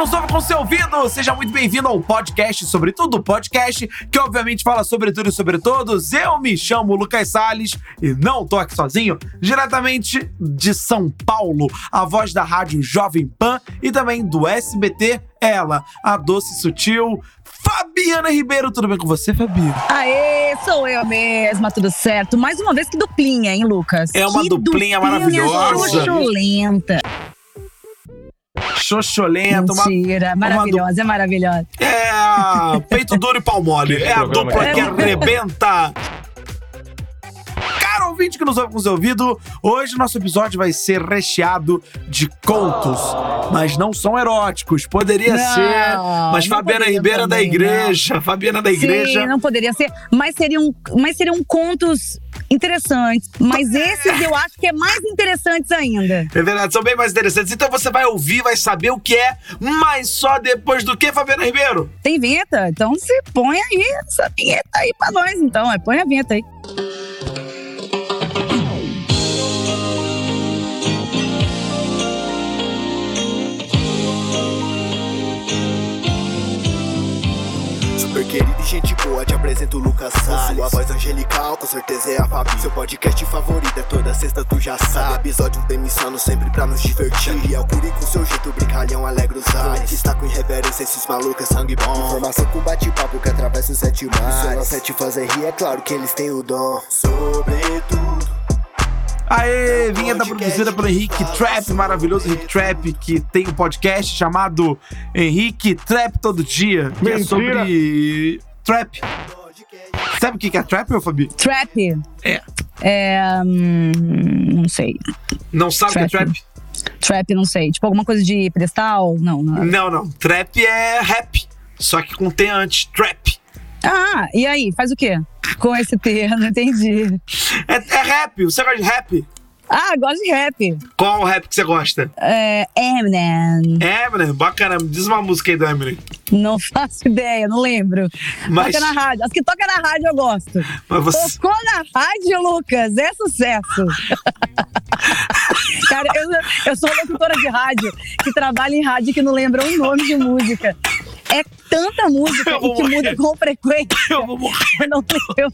nos ouve com seu ouvido, seja muito bem-vindo ao podcast sobre tudo, podcast que obviamente fala sobre tudo e sobre todos. Eu me chamo Lucas Salles e não tô aqui sozinho, diretamente de São Paulo, a voz da rádio Jovem Pan e também do SBT, ela, a doce sutil Fabiana Ribeiro, tudo bem com você, Fabi? Aê, sou eu mesma, tudo certo. Mais uma vez que duplinha, hein, Lucas? É uma que duplinha maravilhosa. Xoxolenta. Xoxolenta, uma, Mentira, maravilhosa, é maravilhosa. É, peito duro e pau mole. É a dupla que arrebenta. Cara ouvinte que nos ouve com seu ouvido, hoje nosso episódio vai ser recheado de contos. Mas não são eróticos. Poderia Não, ser. Mas não Fabiana Ribeira da também, igreja. Fabiana da igreja. Sim, não poderia ser, mas seriam, mas seriam contos interessantes. Mas esses eu acho que é mais interessantes ainda. É verdade, são bem mais interessantes. Então você vai ouvir, vai saber o que é, mas só depois do que, Fabiana Ribeiro? Tem vinheta? Então se põe aí essa vinheta aí pra nós, então. É, põe a vinheta aí. Super querido e gente boa, te apresento o Lucas Salles. Sua voz angelical, com certeza é a Fabi. Seu podcast favorito é toda sexta, tu já sabe. Episódio demissando sempre pra nos divertir. E é o Curi com seu jeito brincalhão, alegra os ares. Está com irreverência, esses malucos é sangue bom? Informação com bate-papo que atravessa os sete mares. Se não sete fazer rir, é claro que eles têm o dom. Sobretudo Aê, vinheta produzida pelo Henrique Trap, maravilhoso Henrique Trap, que tem um podcast chamado Henrique Trap Todo Dia, que é sobre trap. Sabe o que que é trap, meu Fabi? Trap. É. É. hum, não sei. Não sabe o que é Trap. trap? Trap, não sei. Tipo, alguma coisa de pedestal? Não, não. Não, não. Trap é rap, só que com T antes, trap. Ah, e aí? Faz o quê? Com esse termo, não entendi. É, é rap, você gosta de rap? Ah, gosto de rap. Qual o rap que você gosta? É, Eminem. Eminem, bacana. Me diz uma música aí do Eminem. Não faço ideia, não lembro. Mas- Toca na rádio. As que toca na rádio eu gosto. Mas você... Tocou na rádio, Lucas. É sucesso. Cara, eu, eu sou locutora de rádio que trabalha em rádio que não lembra um nome de música. É tanta música Eu que morrer. muda com frequência. Eu vou morrer, Eu não lembro.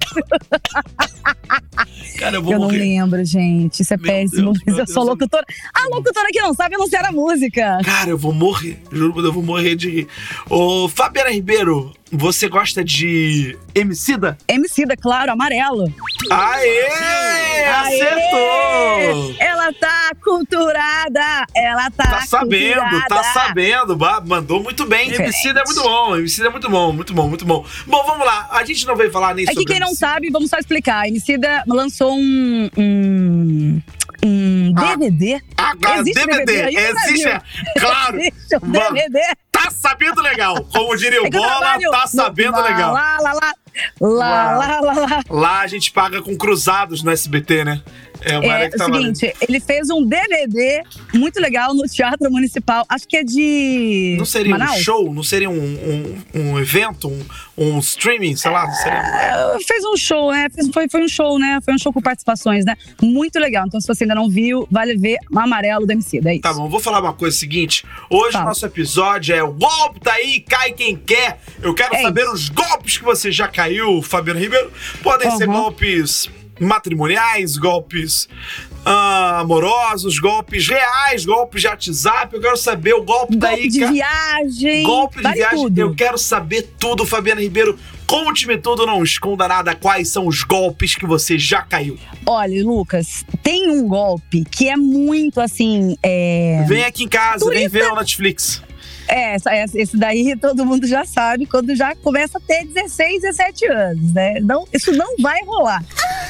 cara, eu vou Eu não morrer. lembro, gente. Isso é Meu péssimo. Deus, mas eu sou Deus. locutora. A locutora que não sabe anunciar a música. Cara, eu vou morrer. Juro Deus, eu vou morrer de rir. Ô, Fabiana Ribeiro, você gosta de Emicida? Emicida, claro, amarelo. Aê! Acertou! Ela tá culturada. Ela tá Tá sabendo, tá culturada. sabendo. Ba- Mandou muito bem. Emicida é muito bom. Emicida é muito bom, muito bom, muito bom. Bom, vamos lá. A gente não veio falar nem É que quem não sabe, vamos só explicar. Emicida lançou um. um, um Ah, DVD. Existe DVD. DVD Existe, é, claro. Existe um DVD. Tá sabendo legal. Como diria o É Bola, tá sabendo lá, legal. Lá, lá, lá. Lá, lá, lá, lá. Lá a gente paga com cruzados no SBT, né? É área É que o tá seguinte, ele fez um DVD muito legal no Teatro Municipal. Acho que é de. Não seria um Manaus? show? Não seria um, um, um evento? Um, um streaming? Sei lá, não seria. É, Fez um show, né? Foi, foi um show, né? Foi um show com participações, né? Muito legal. Então, se você ainda não viu, vale ver o Amarelo do MC. É isso. Tá bom, vou falar uma coisa seguinte. Hoje o Fala. nosso episódio é o golpe tá aí, cai quem quer. Eu quero É saber os golpes que você já caiu, Fabiano Ribeiro. Podem ser Uhum. golpes matrimoniais, golpes ah, amorosos, golpes reais, golpes de WhatsApp. Eu quero saber o golpe, Golpe aí, de ca- viagem. Golpe de vale viagem, tudo. eu quero saber tudo, Fabiana Ribeiro. Conte-me tudo, não esconda nada. Quais são os golpes que você já caiu? Olha, Lucas, tem um golpe que é muito assim. É, Vem aqui em casa, vem Turista. ver o Netflix. É, esse daí todo mundo já sabe quando já começa a ter 16, 17 anos, né? Não, isso não vai rolar.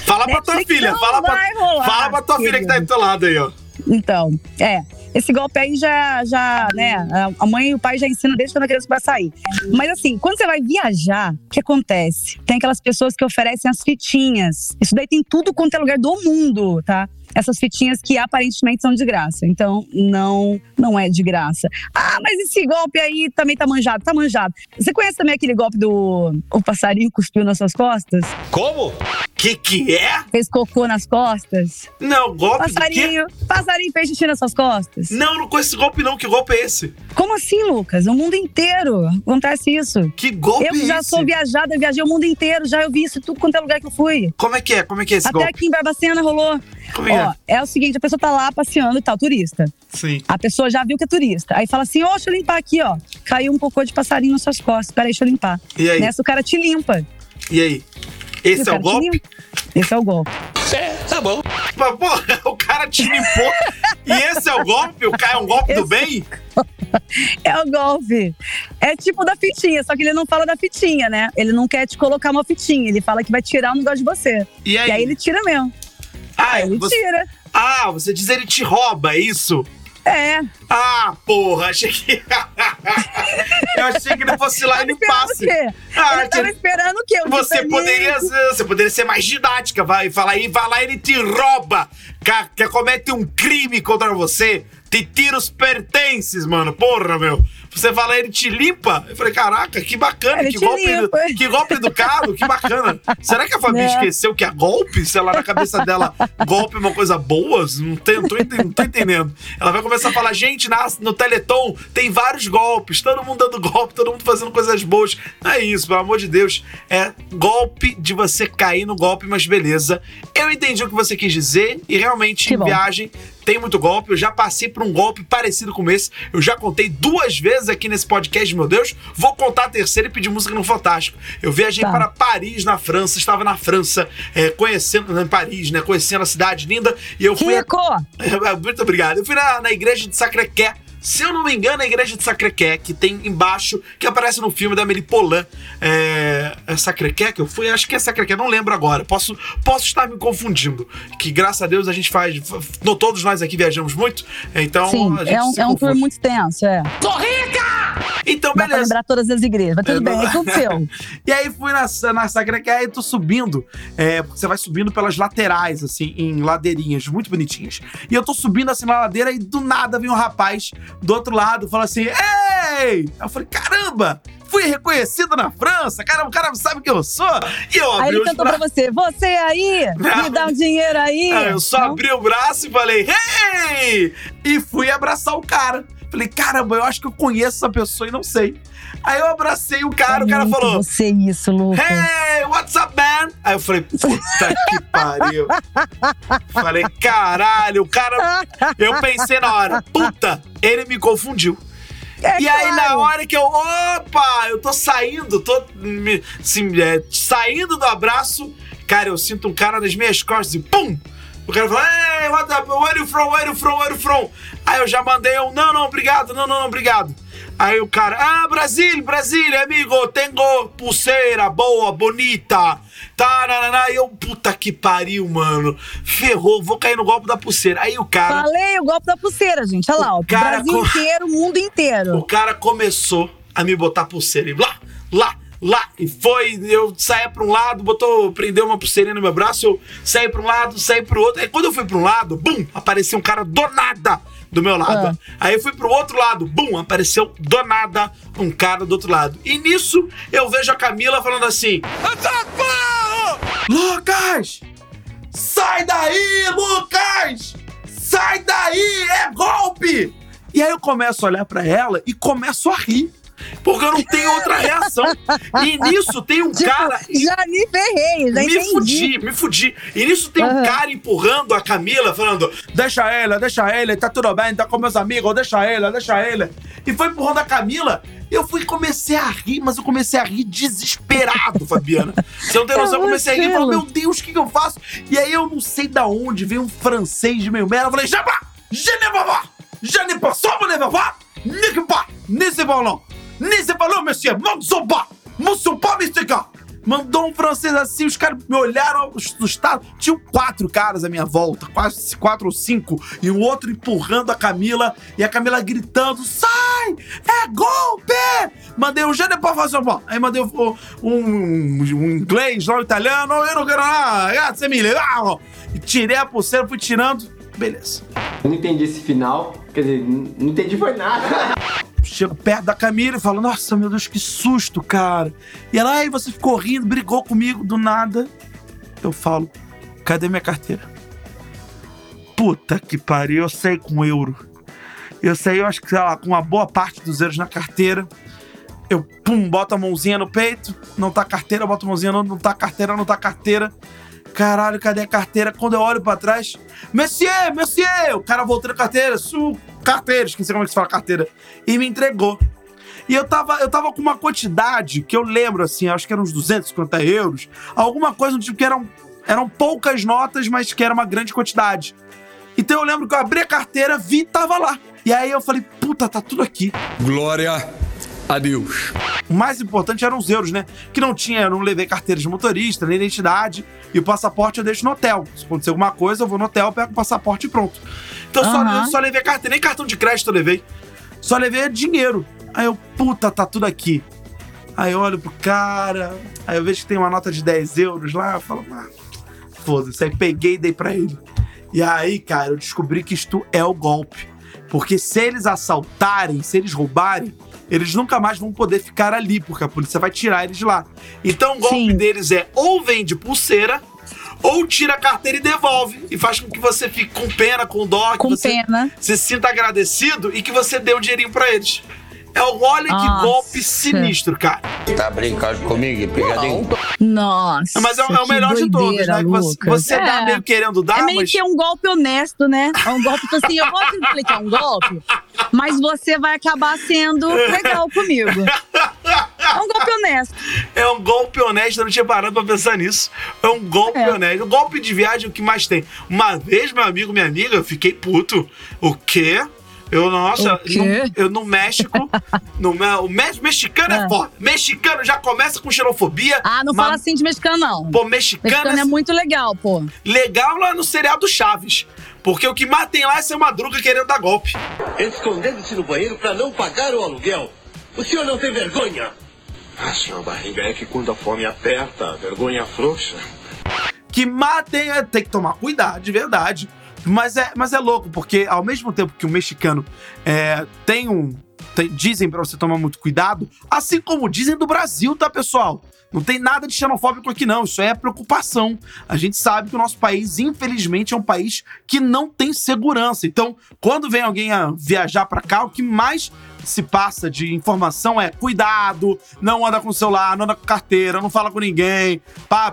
Fala pra tua Netflix filha, não fala pra, vai rolar, fala pra tua filha que tá aí do teu lado aí, ó. Então, é. Esse golpe aí já, já, né? a- A mãe e o pai já ensinam desde quando a criança vai sair. Mas assim, quando você vai viajar, o que acontece? Tem aquelas pessoas que oferecem as fitinhas. Isso daí tem tudo quanto é lugar do mundo, tá? Essas fitinhas que aparentemente são de graça. Então, não, não é de graça. Ah, mas esse golpe aí também tá manjado, tá manjado. Você conhece também aquele golpe do o passarinho cuspiu nas suas costas? Como? Que que é? Fez cocô nas costas? Não, golpe passarinho, passarinho fez xixi nas suas costas? Não, não conheço esse golpe não. Que golpe é esse? Como assim, Lucas? O mundo inteiro acontece isso. Que golpe Eu é já esse? sou viajada, eu viajei o mundo inteiro, já eu vi isso tudo quanto é lugar que eu fui. Como é que é? Como é que é esse Até golpe? aqui em Barbacena rolou. É Ó, é o seguinte, a pessoa tá lá passeando e tal, turista. Sim. A pessoa já viu que é turista. Aí fala assim, ô, deixa eu limpar aqui, ó. Caiu um cocô de passarinho nas suas costas. Peraí, deixa eu limpar. E aí? Nessa o cara te limpa. E aí? E Esse é cara o golpe? Esse é o golpe. Mas, porra, o cara te limpou. e esse é o golpe? O cara é um golpe do Esse- bem? É o golpe. É tipo da fitinha, só que ele não fala da fitinha, né? Ele não quer te colocar uma fitinha, ele fala que vai tirar um negócio de você. E aí? E aí ele tira mesmo. Ah, Aí ele você... ah, você diz ele te rouba, é isso? É. Ah, porra, achei que. Eu achei que ele fosse lá e limpasse. o quê? Ah, ele tava que- esperando o quê? O Você Titanic? poderia, ser- você poderia ser mais didática, vai falar aí, vai lá ele te rouba, que comete um crime contra você, te tira os pertences, mano. Porra, meu. Você fala ele te limpa. Eu falei, caraca, que bacana, Ele que golpe, limpa. que golpe educado, que bacana. Será que a Fabi É. esqueceu que é golpe? Se ela na cabeça dela golpe é uma coisa boa? Não, tem, não, tô, não tô entendendo. Ela vai começar a falar, gente, na, no Teleton tem vários golpes, todo mundo dando golpe, todo mundo fazendo coisas boas. Não é isso, pelo amor de Deus. É golpe de você cair no golpe, mas beleza. Eu entendi o que você quis dizer e realmente Que em bom. viagem tem muito golpe. Eu já passei por um golpe parecido com esse. Eu já contei duas vezes aqui nesse podcast, meu Deus. Vou contar a terceira e pedir música no Fantástico. Eu viajei Tá. para Paris, na França. Estava na França, é, conhecendo, em Paris, né? Conhecendo a cidade linda. E eu fui. a- Rico! Muito obrigado. Eu fui na, na igreja de Sacré-Cœur. Se eu não me engano, a igreja de Sacré-Cœur, que tem embaixo, que aparece no filme da Amélie Poulain. É, é Sacré-Cœur que eu fui? Acho que é Sacré-Cœur, não lembro agora. Posso, posso estar me confundindo. Que graças a Deus a gente faz. no- Todos nós aqui viajamos muito, então Sim, a gente é um, se é um tour muito tenso, é. Então, Dá pra beleza. lembrar todas as igrejas, mas tudo Eu bem, não- é tudo seu. E aí fui na, na Sacré-Cœur e tô subindo. É, porque você vai subindo pelas laterais, assim, em ladeirinhas muito bonitinhas. E eu tô subindo assim na ladeira e do nada vem um rapaz do outro lado fala assim: Ei! Eu falei: Caramba! Fui reconhecido na França, cara, o cara sabe quem eu sou. E eu Aí abri ele os cantou braços. pra você, você aí, Não. me dá um dinheiro aí. Eu só Não? abri o braço e falei, hey! E fui abraçar o cara. Falei, caramba, eu acho que eu conheço essa pessoa e não sei. Aí eu abracei o cara, o É cara falou, Você isso, Lucas. Hey, what's up, man? Aí eu falei, puta que pariu. Falei, caralho, o cara. Eu pensei na hora, puta, ele me confundiu. É e aí, na claro. hora que eu. Opa! Eu tô saindo, tô me, assim, é, saindo do abraço. Cara, eu sinto um cara nas minhas costas e pum! O cara fala, hey, what up? Where you from? Where you from? Where you from? Aí eu já mandei um, não, não, obrigado, não, não, não, obrigado. Aí o cara, ah, Brasil, Brasil, amigo, tenho pulseira boa, bonita. Tá, nananá. E eu, puta que pariu, mano. Ferrou, vou cair no golpe da pulseira. Aí o cara. Falei o golpe da pulseira, gente. Olha lá, O o cara Brasil co- inteiro, o mundo O inteiro. cara começou a me botar pulseira. E lá, lá, lá. E foi, eu saía pra um lado, botou, prendeu uma pulseirinha no meu braço, eu saí pra um lado, saí pro outro. Aí quando eu fui pra um lado, bum, apareceu um cara do nada do meu lado. Ah. Aí eu fui pro outro lado, bum, apareceu do nada um cara do outro lado. E nisso eu vejo a Camila falando assim: Lucas! Sai daí, Lucas! Sai daí, é golpe! E aí eu começo a olhar pra ela e começo a rir. Porque eu não tenho outra reação. E nisso tem um Tipo, cara. já me ferrei, já Me entendi. fudi, me fudi. E nisso tem um Aham. cara empurrando a Camila, falando: Deixa ela, deixa ela, tá tudo bem, tá com meus amigos, deixa ela, deixa ela. E foi empurrando a Camila. Eu fui e comecei a rir, mas eu comecei a rir desesperado, Fabiana. Você não tem noção, eu comecei a rir e falei, meu Deus, o que, que eu faço? E aí eu não sei da onde veio um francês de meio merda. Eu falei, Jabá, je ne vais pas, je ne pas, só ne vais pas, ne que pas, ne se pas non, ne se non, monsieur, mon sont pas, mon sont pas, monsieur. Mandou um francês assim, os caras me olharam assustados. Tinham quatro caras à minha volta, quase quatro ou cinco, e o outro empurrando a Camila, e a Camila gritando: sai! É golpe! Mandei um já depois fazer um Aí mandei um, um, um inglês, um italiano, eu não quero nada, grazie mille. E tirei a pulseira, fui tirando, beleza. Eu não entendi esse final, quer dizer, não entendi foi nada. Chego perto da Camila e falo, nossa, meu Deus, que susto, cara. E ela, aí você ficou rindo, brigou comigo do nada. Eu falo, cadê minha carteira? Puta que pariu, eu saí com euro. Eu saí, eu acho que, sei lá, com uma boa parte dos euros na carteira. Eu, pum, boto a mãozinha no peito, não tá carteira, boto a mãozinha, não, não tá carteira, não tá carteira. Caralho, cadê a carteira? Quando eu olho pra trás, Monsieur, Monsieur! O cara voltou a carteira, su carteira, esqueci como é que se fala carteira, e me entregou. E eu tava, eu tava com uma quantidade que eu lembro, assim, acho que eram uns 250 euros, alguma coisa tipo que eram, eram poucas notas, mas que era uma grande quantidade. Então eu lembro que eu abri a carteira, vi e tava lá. E aí eu falei, puta, tá tudo aqui. Glória Adeus. O mais importante eram os euros, né? Que não tinha, eu não levei carteira de motorista, nem identidade. E o passaporte eu deixo no hotel. Se acontecer alguma coisa, eu vou no hotel, pego o passaporte e pronto. Então uhum. só, só levei carteira, nem cartão de crédito eu levei. Só levei dinheiro. Aí eu, puta, tá tudo aqui. Aí eu olho pro cara, aí eu vejo que tem uma nota de 10 euros lá, eu falo, ah, foda-se. Aí peguei e dei pra ele. E aí, cara, eu descobri que isto é o golpe. Porque se eles assaltarem, se eles roubarem, eles nunca mais vão poder ficar ali, porque a polícia vai tirar eles de lá. Então o golpe Sim. deles é ou vende pulseira, ou tira a carteira e devolve. E faz com que você fique com pena, com dó, com que você pena. se sinta agradecido e que você dê o um dinheirinho pra eles. É o olha Nossa. que golpe sinistro, cara. Tá brincando comigo, pegadinho? Nossa. Mas é, é o melhor doideira, de todos, né? Lucas. Que você, você é. meio querendo dar. É meio mas... que um golpe honesto, né? É um golpe tipo assim, eu vou te explicar um golpe, mas você vai acabar sendo legal comigo. É um golpe honesto. É um golpe honesto, eu não tinha parado pra pensar nisso. É um golpe é. honesto. O golpe de viagem é o que mais tem. Uma vez, meu amigo, minha amiga, eu fiquei puto. O quê? Eu, nossa, no, eu no México, no, o mexicano é. é foda. Mexicano já começa com xenofobia. Ah, não fala assim de mexicano, não. Pô, mexicano, mexicano é, é muito legal, pô. Legal lá no seriado Chaves. Porque o que mais tem lá é ser madruga querendo dar golpe. Escondendo-se no banheiro para não pagar o aluguel. O senhor não tem vergonha? Ah, senhor Barriga, é que quando a fome aperta, a vergonha frouxa. Que matem, é, tem que tomar cuidado, de verdade. Mas é, mas é louco, porque ao mesmo tempo que o mexicano é, tem um. Tem, dizem para você tomar muito cuidado, assim como dizem do Brasil, tá, pessoal? Não tem nada de xenofóbico aqui, não. Isso é preocupação. A gente sabe que o nosso país, infelizmente, é um país que não tem segurança. Então, quando vem alguém a viajar para cá, o que mais se passa de informação é cuidado, não anda com celular, não anda com carteira, não fala com ninguém,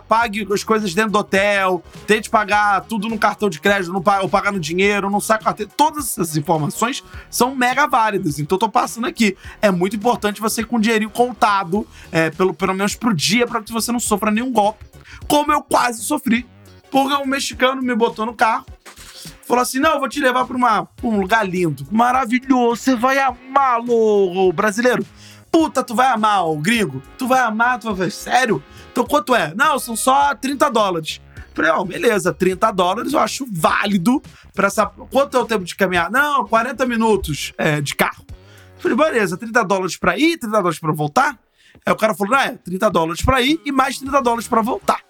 pague as coisas dentro do hotel, tente pagar tudo no cartão de crédito, não ou pagar no dinheiro, não saca carteira. Todas essas informações são mega válidas. Então, eu tô passando aqui. É muito importante você ir com o dinheirinho contado, é, pelo, pelo menos pro dia, para que você não sofra nenhum golpe, como eu quase sofri. Porque um mexicano me botou no carro falou assim: não, vou te levar pra, uma, um lugar lindo, maravilhoso, você vai amá-lo, brasileiro. Puta, tu vai amar gringo? Tu vai amar, tu vai ver, sério? Então quanto é? Não, são só 30 dólares. Falei, ó, oh, beleza, 30 dólares eu acho válido pra essa. Quanto é o tempo de caminhar? Não, 40 minutos é, de carro. Falei, beleza, 30 dólares pra ir, 30 dólares pra voltar. Aí o cara falou, não, é, 30 dólares pra ir e mais 30 dólares pra voltar.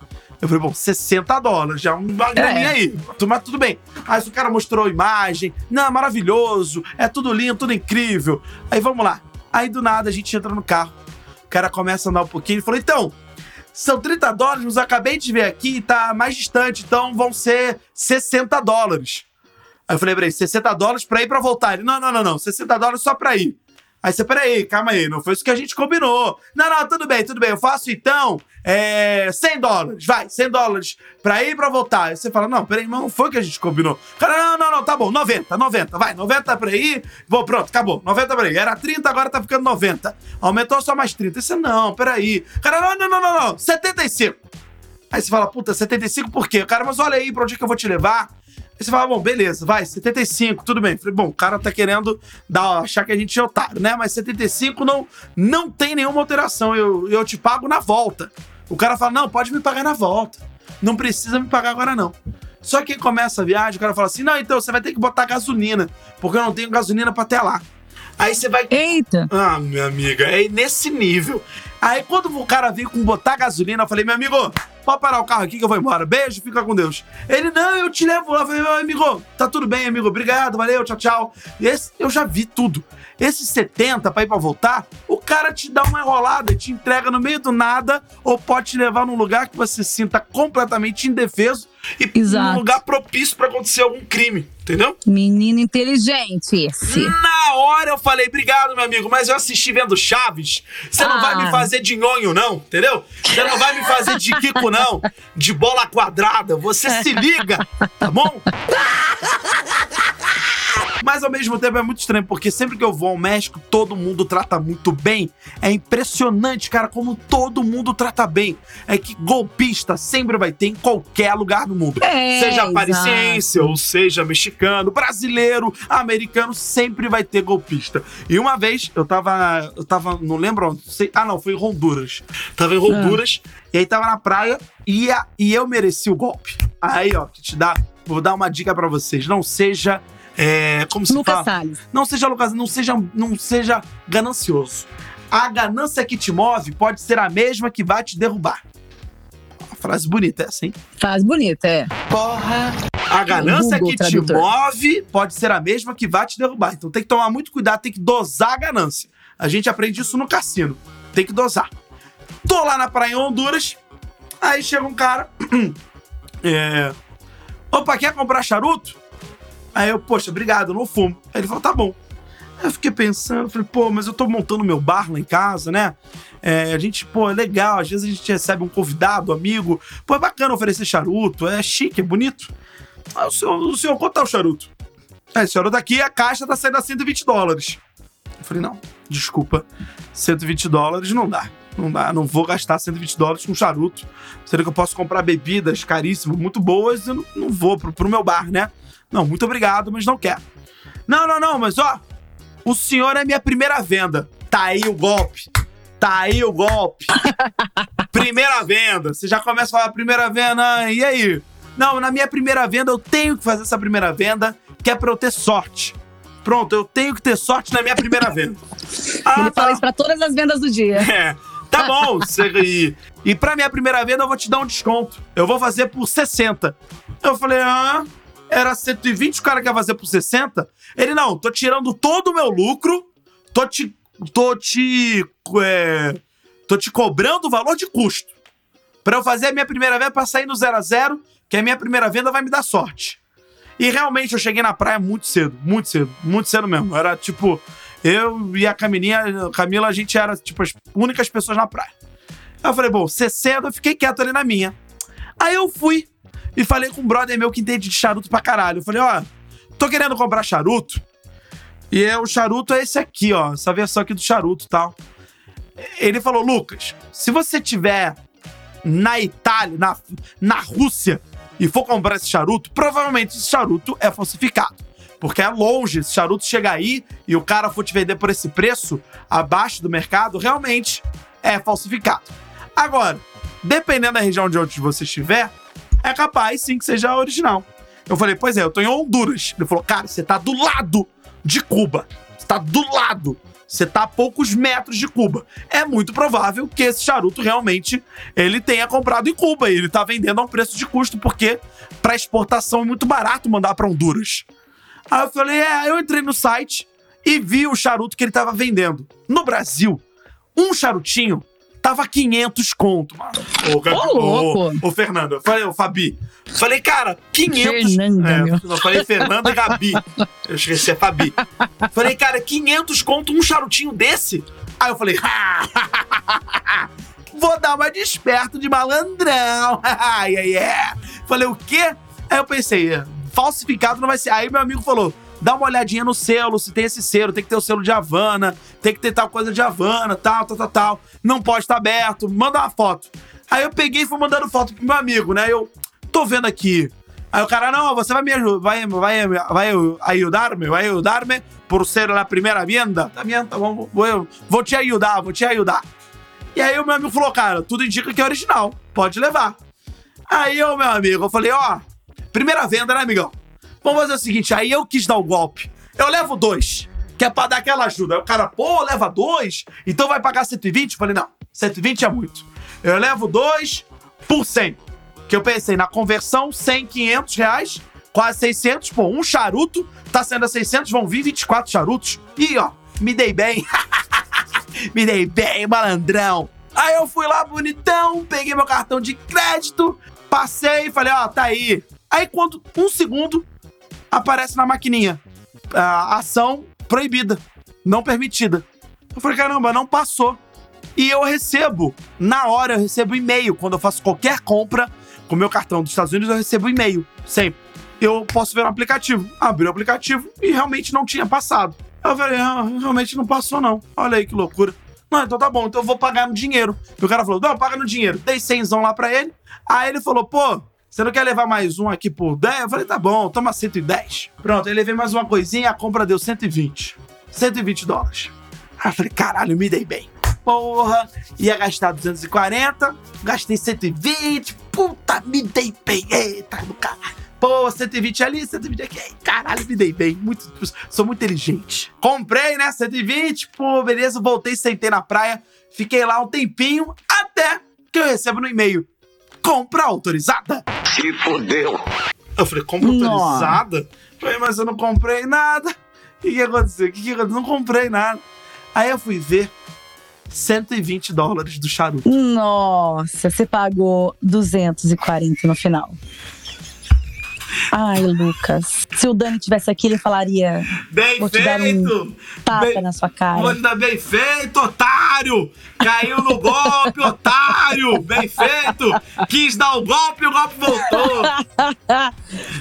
Eu falei, bom, 60 dólares, já uma graninha é. aí. Mas tudo bem. Aí o cara mostrou a imagem. Não, maravilhoso. É tudo lindo, tudo incrível. Aí vamos lá. Aí do nada a gente entra no carro. O cara começa a andar um pouquinho e falou: então, são 30 dólares, mas eu acabei de ver aqui tá mais distante, então vão ser 60 dólares. Aí eu falei, peraí, 60 dólares pra ir pra voltar. Ele, não, não, não, não, 60 dólares só pra ir. Aí você, peraí, calma aí, não foi isso que a gente combinou. Não, não, tudo bem, tudo bem. Eu faço então é, 100 dólares, vai, 100 dólares pra ir e pra voltar. Aí você fala, não, peraí, não foi o que a gente combinou. Cara, não, não, não, tá bom, 90, 90, vai, 90 pra ir. Bom, pronto, acabou, 90 pra ir. Era 30, agora tá ficando 90. Aumentou só mais 30. Aí você, não, peraí. Cara, não, não, não, não, não, 75. Aí você fala, puta, 75 por quê? Cara, mas olha aí pra onde é que eu vou te levar. Aí você fala, bom, beleza, vai, 75, tudo bem. Falei, bom, o cara tá querendo dar, achar que a gente é otário, né? Mas 75 não, não tem nenhuma alteração, eu, eu te pago na volta. O cara fala, não, pode me pagar na volta. Não precisa me pagar agora, não. Só que começa a viagem, o cara fala assim: não, então você vai ter que botar gasolina, porque eu não tenho gasolina pra até lá. Aí você vai. Eita! Ah, minha amiga, é nesse nível. Aí quando o cara veio com botar gasolina, eu falei, meu amigo, pode parar o carro aqui que eu vou embora. Beijo, fica com Deus. Ele, não, eu te levo lá. Eu falei, meu amigo, tá tudo bem, amigo. Obrigado, valeu, tchau, tchau. E esse, eu já vi tudo. Esses 70 pra ir pra voltar, o cara te dá uma enrolada, te entrega no meio do nada, ou pode te levar num lugar que você se sinta completamente indefeso e Exato. num lugar propício pra acontecer algum crime, entendeu? Menino inteligente esse. Na hora eu falei, obrigado, meu amigo, mas eu assisti vendo Chaves. Você não Ah. vai me fazer de nhonho, não, entendeu? Você não vai me fazer de Kiko, não. De bola quadrada. Você se liga, tá bom? Mas ao mesmo tempo é muito estranho, porque sempre que eu vou ao México, todo mundo trata muito bem. É impressionante, cara, como todo mundo trata bem. É que golpista sempre vai ter em qualquer lugar do mundo. É, seja parisiense, ou seja mexicano, brasileiro, americano, sempre vai ter golpista. E uma vez eu tava. Eu tava. Não lembro onde. sei- ah, não, foi em Honduras. Tava em Honduras, e aí tava na praia e, a- e eu mereci o golpe. Aí, ó, que te dá. Vou dar uma dica pra vocês. Não seja. É, como se Lucas fala? Salles. Não seja Lucas, não seja, não seja ganancioso. A ganância que te move pode ser a mesma que vai te derrubar. Uma frase bonita essa, hein? Faz bonito, é. A ganância Google que te Tradutor. move pode ser a mesma que vai te derrubar. Então tem que tomar muito cuidado, tem que dosar a ganância. A gente aprende isso no cassino. Tem que dosar. Tô lá na praia em Honduras, aí chega um cara. é, Opa, quer comprar charuto? Aí eu, poxa, obrigado, eu não fumo. Aí ele falou, tá bom. Aí eu fiquei pensando, falei, pô, mas eu tô montando meu bar lá em casa, né? É, a gente, pô, é legal, às vezes a gente recebe um convidado, amigo. Pô, é bacana oferecer charuto, é chique, é bonito. Aí o senhor, o senhor quanto tá o charuto? Aí, o charuto aqui, a caixa tá saindo a 120 dólares. Eu falei, não, desculpa, 120 dólares não dá. Não dá, não vou gastar 120 dólares com charuto. Sendo que eu posso comprar bebidas caríssimas, muito boas, eu não, não vou pro, pro meu bar, né? Não, muito obrigado, mas não quero. Não, não, não, mas ó, o senhor é minha primeira venda. Tá aí o golpe. Tá aí o golpe. primeira venda. Você já começa a falar primeira venda, e aí? Não, na minha primeira venda eu tenho que fazer essa primeira venda, que é pra eu ter sorte. Pronto, eu tenho que ter sorte na minha primeira venda. Ah, Ele tá. fala isso pra todas as vendas do dia. É, tá bom. E, e pra minha primeira venda eu vou te dar um desconto. Eu vou fazer por 60. Eu falei, ah, era 120, o cara quer fazer por 60? Ele, não, tô tirando todo o meu lucro, tô te. tô te. é, tô te cobrando o valor de custo. Pra eu fazer a minha primeira venda, pra sair no 0 a 0 que a minha primeira venda vai me dar sorte. E realmente eu cheguei na praia muito cedo, muito cedo, muito cedo mesmo. Era tipo, eu e a Camilinha, Camila, a gente era tipo as únicas pessoas na praia. Aí eu falei, bom, 60, eu fiquei quieto ali na minha. Aí eu fui e falei com um brother meu que entende de charuto pra caralho. Eu falei, ó, tô querendo comprar charuto. E é, o charuto é esse aqui, ó, essa versão aqui do charuto e tal. Ele falou, Lucas, se você tiver na Itália, na, na Rússia, e for comprar esse charuto, provavelmente esse charuto é falsificado. Porque é longe, esse charuto chega aí e o cara for te vender por esse preço abaixo do mercado, realmente é falsificado. Agora, dependendo da região de onde você estiver, é capaz sim que seja original. Eu falei, pois é, eu tô em Honduras. Ele falou, cara, você tá do lado de Cuba. Você tá do lado. Você tá a poucos metros de Cuba. É muito provável que esse charuto realmente ele tenha comprado em Cuba e ele tá vendendo a um preço de custo, porque para exportação é muito barato mandar para Honduras. Aí eu falei, é, eu entrei no site e vi o charuto que ele tava vendendo. No Brasil, um charutinho tava 500 conto, mano. Ô, Gabi, Ô, louco. Ô, ô, Fernando, eu falei, ô, Fabi. Falei, cara, 500... Fernanda, é, meu. Eu falei Fernanda e Gabi. Eu esqueci, é Fabi. Falei, cara, 500 conto um charutinho desse? Aí eu falei, vou dar uma desperto de malandrão. Ai, ai, é. Falei, o quê? Aí eu pensei, falsificado não vai ser. Aí meu amigo falou, dá uma olhadinha no selo, se tem esse selo, tem que ter o selo de Havana, tem que ter tal coisa de Havana, tal, tal, tal, tal. Não pode estar aberto, manda uma foto. Aí eu peguei e fui mandando foto pro meu amigo, né? Eu tô vendo aqui. Aí o cara, não, você vai me ajudar, vai, vai, vai ajudar-me, vai ajudar-me por ser a primeira venda. Tá bem, tá bom, vou, vou te ajudar, vou te ajudar. E aí o meu amigo falou, cara, tudo indica que é original, pode levar. Aí eu, meu amigo, eu falei, ó, primeira venda, né, amigão? Vamos fazer o seguinte, aí eu quis dar o golpe. Eu levo dois, que é pra dar aquela ajuda. Aí o cara, pô, leva dois, então vai pagar 120? Eu falei, não, 120 é muito. Eu levo dois por 100. Que eu pensei, na conversão, 100, 500 reais, quase 600. Pô, um charuto tá sendo a 600, vão vir 24 charutos. E, ó, me dei bem. me dei bem, malandrão. Aí eu fui lá bonitão, peguei meu cartão de crédito, passei e falei, ó, tá aí. Aí quando um segundo aparece na maquininha, a ação proibida, não permitida. Eu falei, caramba, não passou. E eu recebo, na hora eu recebo e-mail. Quando eu faço qualquer compra com meu cartão dos Estados Unidos, eu recebo e-mail, sempre. Eu posso ver no aplicativo. Abri o aplicativo e realmente não tinha passado. Eu falei, ah, realmente não passou não. Olha aí que loucura. Não, então tá bom, então eu vou pagar no dinheiro. E o cara falou, não, paga no dinheiro. Dei 100 lá pra ele. Aí ele falou, pô, você não quer levar mais um aqui por 10? Eu falei, tá bom, toma 110. Pronto, aí levei mais uma coisinha, a compra deu 120. 120 dólares. Aí eu falei, caralho, me dei bem. Porra, ia gastar 240, gastei 120, puta, me dei bem. Eita, do caralho. Pô, 120 ali, 120 aqui. Caralho, me dei bem. Muito, sou muito inteligente. Comprei, né? 120. Pô, beleza. Voltei, sentei na praia. Fiquei lá um tempinho. Até que eu recebo no e-mail. Compra autorizada. Se fodeu. Eu falei, compra autorizada? Falei, mas eu não comprei nada. O que, que aconteceu? O que, que aconteceu? Não comprei nada. Aí eu fui ver. 120 dólares do charuto. Nossa, você pagou 240 no final. Ai, Lucas. Se o Dani tivesse aqui, ele falaria. Bem Vou te dar um feito! tapa Bem- na sua cara. Vou dar bem feito, otário! Caiu no golpe, otário! Bem feito! Quis dar o golpe o golpe voltou!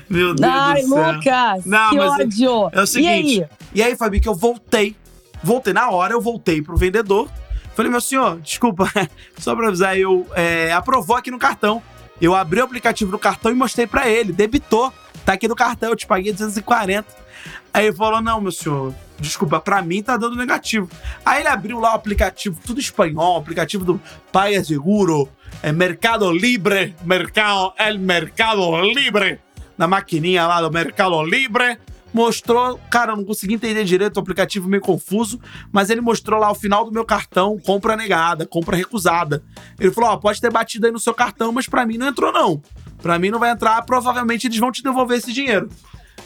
Meu Deus Ai, do céu. Lucas, Não, que é- ódio. É o seguinte. E aí? E aí, Fabi, que eu voltei. Voltei na hora, eu voltei pro vendedor. Falei, meu senhor, desculpa, só pra avisar, eu é, aprovou aqui no cartão. Eu abri o aplicativo do cartão e mostrei pra ele, debitou. Tá aqui no cartão, eu te paguei 240. Aí ele falou: não, meu senhor, desculpa, pra mim tá dando negativo. Aí ele abriu lá o aplicativo, tudo espanhol, aplicativo do Paia Seguro, é Mercado Libre, Mercado, El Mercado Libre, na maquininha lá do Mercado Libre. Mostrou, cara, eu não consegui entender direito o aplicativo meio confuso, mas ele mostrou lá o final do meu cartão, compra negada, compra recusada. Ele falou: ó, pode ter batido aí no seu cartão, mas pra mim não entrou, não. Pra mim não vai entrar, provavelmente eles vão te devolver esse dinheiro.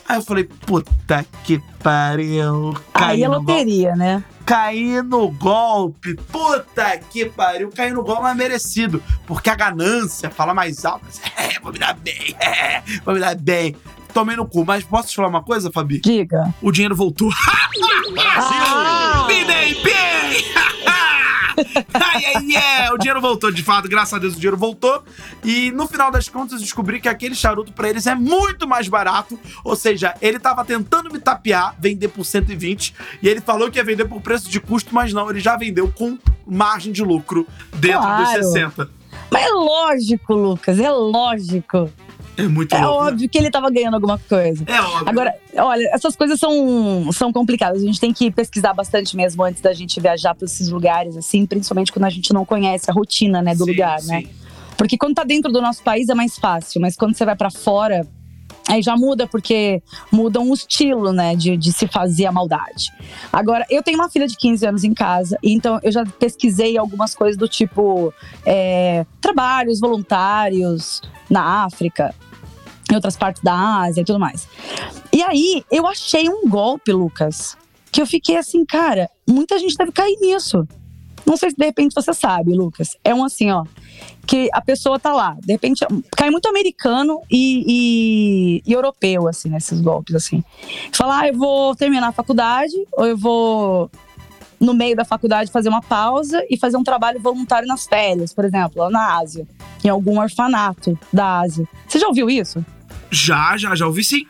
Aí eu falei, puta que pariu. Aí caí é no golpe. loteria, né? Caí no golpe. Puta que pariu. Caí no golpe, mas merecido. Porque a ganância fala mais alto. É, vou me dar bem. É, vou me dar bem. Tomei no cu. Mas posso te falar uma coisa, Fabi? Diga. O dinheiro voltou. Ah! Me dei bem! ai, ai, ai. O dinheiro voltou, de fato, graças a Deus o dinheiro voltou. E no final das contas, eu descobri que aquele charuto pra eles é muito mais barato. Ou seja, ele tava tentando me tapear, vender por 120, e ele falou que ia vender por preço de custo, mas não, ele já vendeu com margem de lucro dentro dos Claro. 60. Mas é lógico, Lucas, é lógico. É muito É louco. né? óbvio que ele tava ganhando alguma coisa. É óbvio. Agora, olha, essas coisas são, são complicadas. A gente tem que pesquisar bastante mesmo antes da gente viajar para esses lugares, assim, principalmente quando a gente não conhece a rotina, né, do Sim, lugar, sim. né? Porque quando tá dentro do nosso país é mais fácil, mas quando você vai para fora, aí já muda, porque muda um estilo, né, de, de se fazer a maldade. Agora, eu tenho uma filha de 15 anos em casa, então eu já pesquisei algumas coisas do tipo é, trabalhos voluntários na África, em outras partes da Ásia e tudo mais. E aí, eu achei um golpe, Lucas, que eu fiquei assim, cara, muita gente deve cair nisso. Não sei se de repente você sabe, Lucas. É um assim, ó. Que a pessoa tá lá, de repente, cai muito americano e, e- e europeu, assim, nesses golpes, assim. Fala, ah, eu vou terminar a faculdade, ou eu vou, no meio da faculdade, fazer uma pausa e fazer um trabalho voluntário nas férias, por exemplo, lá na Ásia, em algum orfanato da Ásia. Você já ouviu isso? Já, já, já ouvi sim.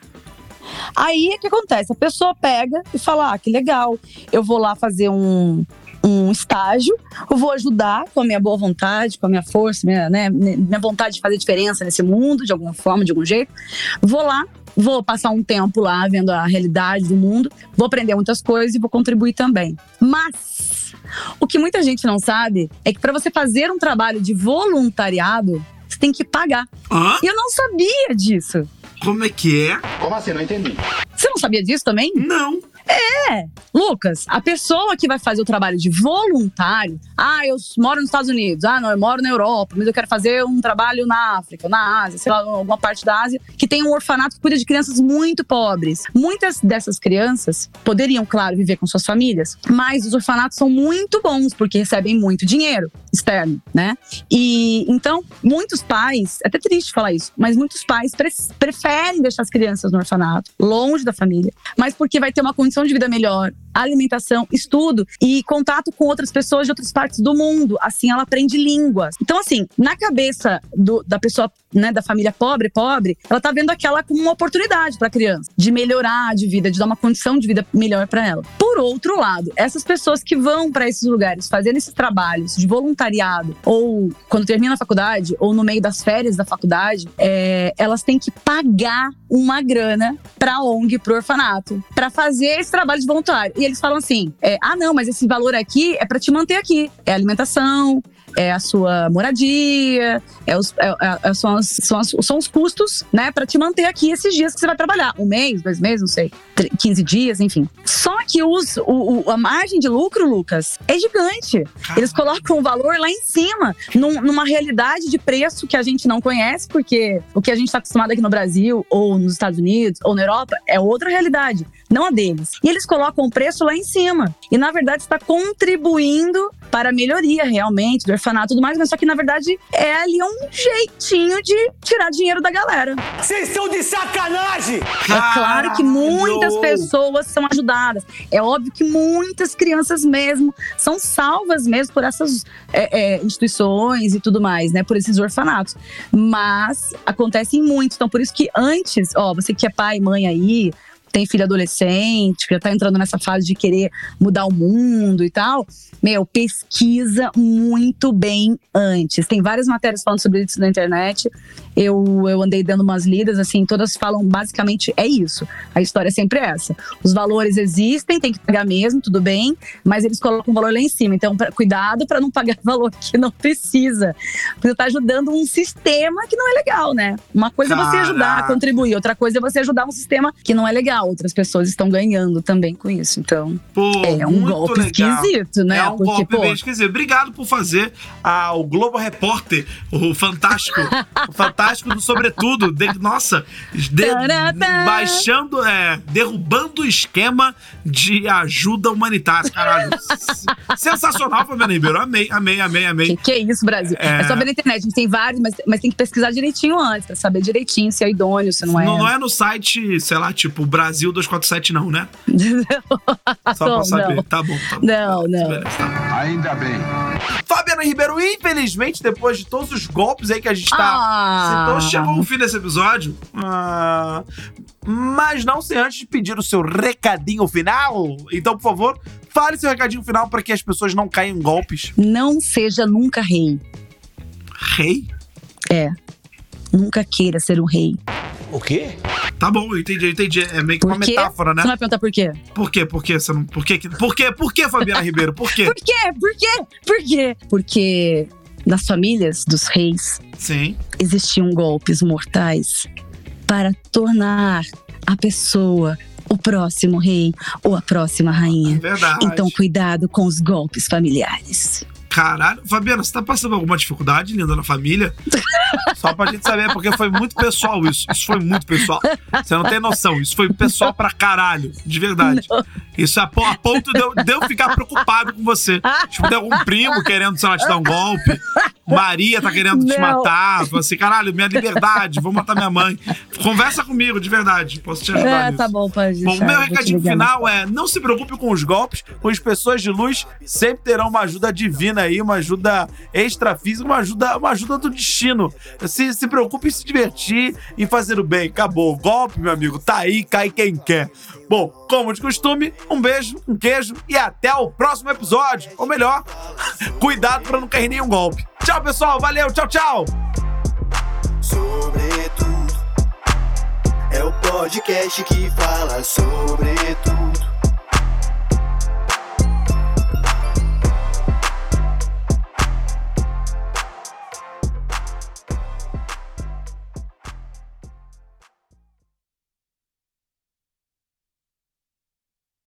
Aí o que acontece? A pessoa pega e fala: ah, que legal, eu vou lá fazer um, um estágio, eu vou ajudar com a minha boa vontade, com a minha força, minha, né, minha vontade de fazer diferença nesse mundo, de alguma forma, de algum jeito. Vou lá, vou passar um tempo lá vendo a realidade do mundo, vou aprender muitas coisas e vou contribuir também. Mas o que muita gente não sabe é que para você fazer um trabalho de voluntariado, você tem que pagar. Hã? E eu não sabia disso. Como é que é? Como assim? Não entendi. Você não sabia disso também? Não. É. Lucas, a pessoa que vai fazer o trabalho de voluntário, ah, eu moro nos Estados Unidos, ah, não, eu moro na Europa, mas eu quero fazer um trabalho na África, na Ásia, sei lá, alguma parte da Ásia, que tem um orfanato que cuida de crianças muito pobres. Muitas dessas crianças poderiam, claro, viver com suas famílias, mas os orfanatos são muito bons porque recebem muito dinheiro externo, né? E então, muitos pais, é até triste falar isso, mas muitos pais pre preferem deixar as crianças no orfanato, longe da família, mas porque vai ter uma condição de vida melhor, alimentação, estudo e contato com outras pessoas de outras partes do mundo. Assim, ela aprende línguas. Então, assim, na cabeça do, da pessoa, né, da família pobre, pobre, ela tá vendo aquela como uma oportunidade para a criança de melhorar de vida, de dar uma condição de vida melhor para ela. Por outro lado, essas pessoas que vão para esses lugares fazendo esses trabalhos de voluntariado, ou quando termina a faculdade, ou no meio das férias da faculdade, é, elas têm que pagar uma grana para ONG, pro orfanato, para fazer esse trabalho de voluntário. E eles falam assim: é, ah, não, mas esse valor aqui é para te manter aqui. É alimentação, é a sua moradia, é os, é, é, são, as, são, as, são, os custos, né, para te manter aqui esses dias que você vai trabalhar. Um mês, dois meses, não sei, 15 dias, enfim. Só que os, o, o, a margem de lucro, Lucas, é gigante. Eles colocam o valor lá em cima, num, numa realidade de preço que a gente não conhece, porque o que a gente está acostumado aqui no Brasil, ou nos Estados Unidos, ou na Europa, é outra realidade, não a deles. E eles colocam o preço lá em cima. E, na verdade, está contribuindo para a melhoria realmente do orfanato e tudo mais, mas só que na verdade é ali um jeitinho de tirar dinheiro da galera. Vocês estão de sacanagem! É claro que muitas pessoas são ajudadas. É óbvio que muitas crianças mesmo são salvas mesmo por essas é, é, instituições e tudo mais, né? Por esses orfanatos. Mas acontecem muito. Então, por isso que antes, ó, você que é pai, mãe aí, tem filho adolescente, que já tá entrando nessa fase de querer mudar o mundo e tal, meu, pesquisa muito bem antes. Tem várias matérias falando sobre isso na internet. Eu, eu andei dando umas lidas, assim, todas falam basicamente é isso. A história é sempre essa. Os valores existem, tem que pagar mesmo, tudo bem, mas eles colocam o valor lá em cima. Então, pra, cuidado para não pagar valor que não precisa. Porque tá ajudando um sistema que não é legal, né? Uma coisa é você ajudar, contribuir, outra coisa é você ajudar um sistema que não é legal outras pessoas estão ganhando também com isso. Então, pô, é um golpe legal. esquisito, né? É um Porque, golpe pô, bem esquisito. Obrigado por fazer ah, o Globo Repórter, o fantástico, o fantástico do sobretudo. De, nossa, de, baixando, é, derrubando o esquema de ajuda humanitária, caralho. Sensacional, Fabiana Ribeiro. Amei, amei, amei, amei. Que, que é isso, Brasil? É... é só ver na internet. A gente tem vários, mas, mas tem que pesquisar direitinho antes, pra saber direitinho se é idôneo, se não é. Não, não é no site, sei lá, tipo, Brasil 247, não, né? Só não, pra saber. Não. Tá bom, tá bom. Não, não. Beleza, tá Ainda bem. Fabiana Ribeiro, infelizmente, depois de todos os golpes aí que a gente tá. Ah. Então chegou o fim desse episódio. Ah, mas não sem antes de pedir o seu recadinho final. Então, por favor, fale seu recadinho final para que as pessoas não caiam em golpes. Não seja nunca rei. Rei? É. Nunca queira ser um rei. O quê? Tá bom, eu entendi, eu entendi. É meio que Por uma quê? metáfora, né? Você não vai perguntar por quê? Por quê? Por quê? Você não... Por quê? Por quê? Por quê, Fabiana Ribeiro? Por quê? Por quê? Por quê? Por quê? Porque nas famílias dos reis Sim. existiam golpes mortais para tornar a pessoa o próximo rei ou a próxima rainha. Verdade. Então, cuidado com os golpes familiares. Caralho, Fabiana, você tá passando alguma dificuldade, linda, na família? Só pra gente saber, porque foi muito pessoal isso. Isso foi muito pessoal. Você não tem noção, isso foi pessoal pra caralho, de verdade. Isso a, po- a ponto de eu, de eu ficar preocupado com você. Tipo, tem algum primo querendo, sei lá, te dar um golpe. Maria tá querendo te Não. matar. Fala assim, caralho, minha liberdade, vou matar minha mãe. Conversa comigo, de verdade. Posso te ajudar É, nisso. tá bom, pode Bom, meu recadinho final é: não se preocupe com os golpes, pois pessoas de luz sempre terão uma ajuda divina aí, uma ajuda extrafísica, uma ajuda, uma ajuda do destino. Se, se preocupe em se divertir e fazer o bem. Acabou. O golpe, meu amigo, tá aí, cai quem quer. Bom, como de costume, um beijo, um queijo e até o próximo episódio. Ou melhor, cuidado pra não cair nenhum golpe. Tchau, pessoal. Valeu, tchau, tchau. Sobretudo é o podcast que fala sobre tudo.